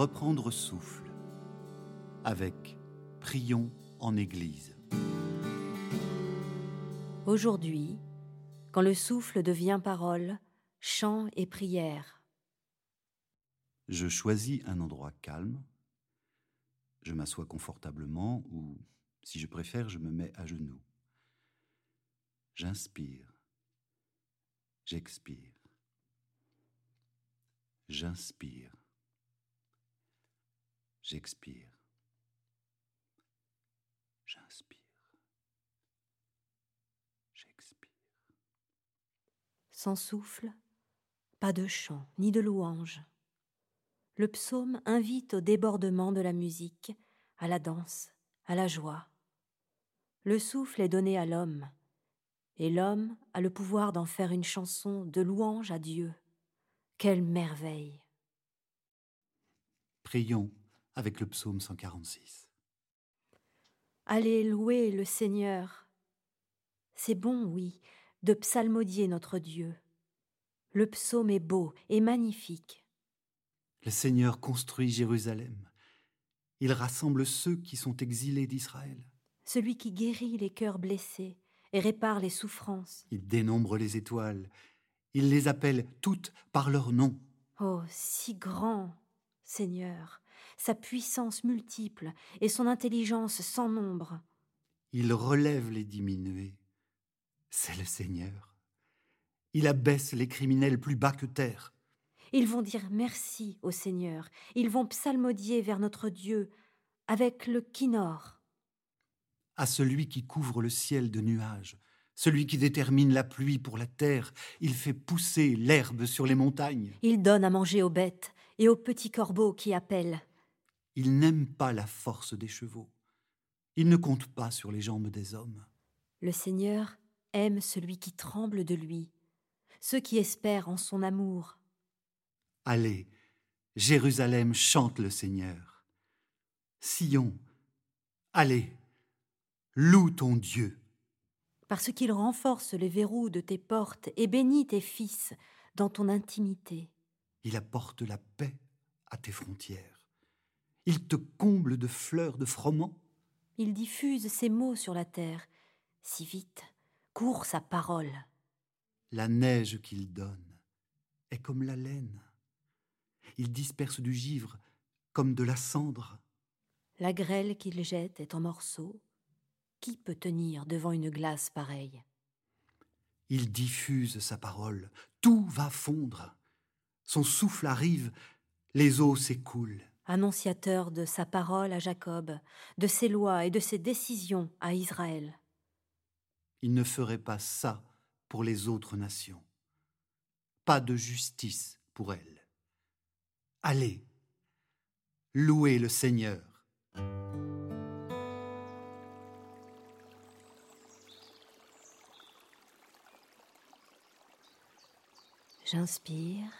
reprendre souffle avec Prions en Église. Aujourd'hui, quand le souffle devient parole, chant et prière. Je choisis un endroit calme, je m'assois confortablement ou, si je préfère, je me mets à genoux. J'inspire, j'expire, j'inspire, j'expire, j'inspire, j'expire. Sans souffle, pas de chant ni de louange. Le psaume invite au débordement de la musique, à la danse, à la joie. Le souffle est donné à l'homme, et l'homme a le pouvoir d'en faire une chanson de louange à Dieu. Quelle merveille Prions avec le psaume 146. Allez louer le Seigneur. C'est bon, oui, de psalmodier notre Dieu. Le psaume est beau et magnifique. Le Seigneur construit Jérusalem. Il rassemble ceux qui sont exilés d'Israël. Celui qui guérit les cœurs blessés et répare les souffrances. Il dénombre les étoiles. Il les appelle toutes par leur nom. Oh, si grand, Seigneur, sa puissance multiple et son intelligence sans nombre. Il relève les diminués. C'est le Seigneur. Il abaisse les criminels plus bas que terre. Ils vont dire merci au Seigneur. Ils vont psalmodier vers notre Dieu avec le kinor. À celui qui couvre le ciel de nuages, celui qui détermine la pluie pour la terre, il fait pousser l'herbe sur les montagnes. Il donne à manger aux bêtes et aux petits corbeaux qui appellent. Il n'aime pas la force des chevaux. Il ne compte pas sur les jambes des hommes. Le Seigneur aime celui qui tremble de lui, ceux qui espèrent en son amour. Allez, Jérusalem chante le Seigneur. Sion, allez, loue ton Dieu. Parce qu'il renforce les verrous de tes portes et bénit tes fils dans ton intimité. Il apporte la paix à tes frontières. Il te comble de fleurs de froment. Il diffuse ses mots sur la terre. Si vite court sa parole. La neige qu'il donne est comme la laine. Il disperse du givre comme de la cendre. La grêle qu'il jette est en morceaux. Qui peut tenir devant une glace pareille? Il diffuse sa parole. Tout va fondre. Son souffle arrive, les eaux s'écoulent. Annonciateur de sa parole à Jacob, de ses lois et de ses décisions à Israël. Il ne ferait pas ça pour les autres nations. Pas de justice pour elles. Allez, louez le Seigneur. J'inspire,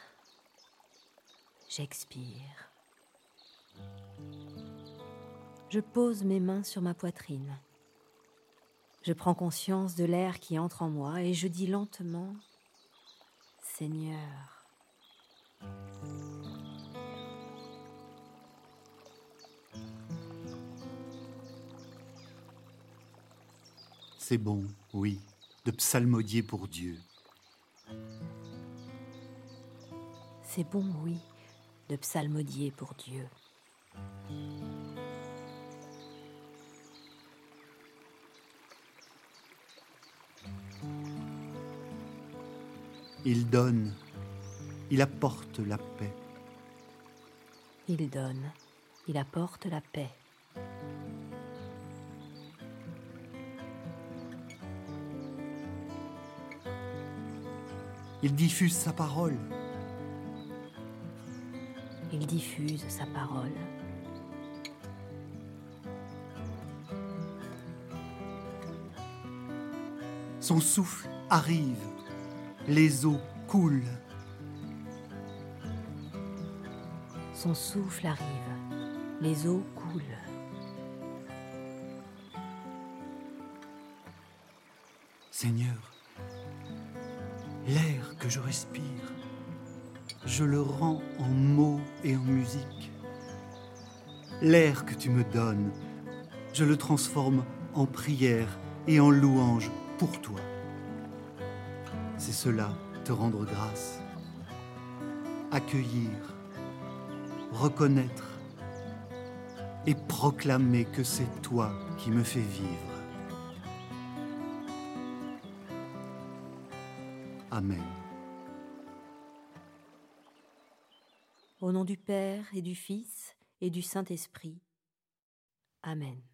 j'expire. Je pose mes mains sur ma poitrine. Je prends conscience de l'air qui entre en moi et je dis lentement Seigneur. C'est bon, oui, de psalmodier pour Dieu. C'est bon, oui, de psalmodier pour Dieu. Il donne, il apporte la paix. Il donne, il apporte la paix. Il diffuse sa parole. Il diffuse sa parole. Son souffle arrive, les eaux coulent. Son souffle arrive, les eaux coulent. Seigneur, l'air que je respire, je le rends en mots et en musique. L'air que tu me donnes, je le transforme en prière et en louange pour toi. C'est cela, te rendre grâce, accueillir, reconnaître et proclamer que c'est toi qui me fais vivre. Amen. Au nom du Père et du Fils et du Saint-Esprit. Amen.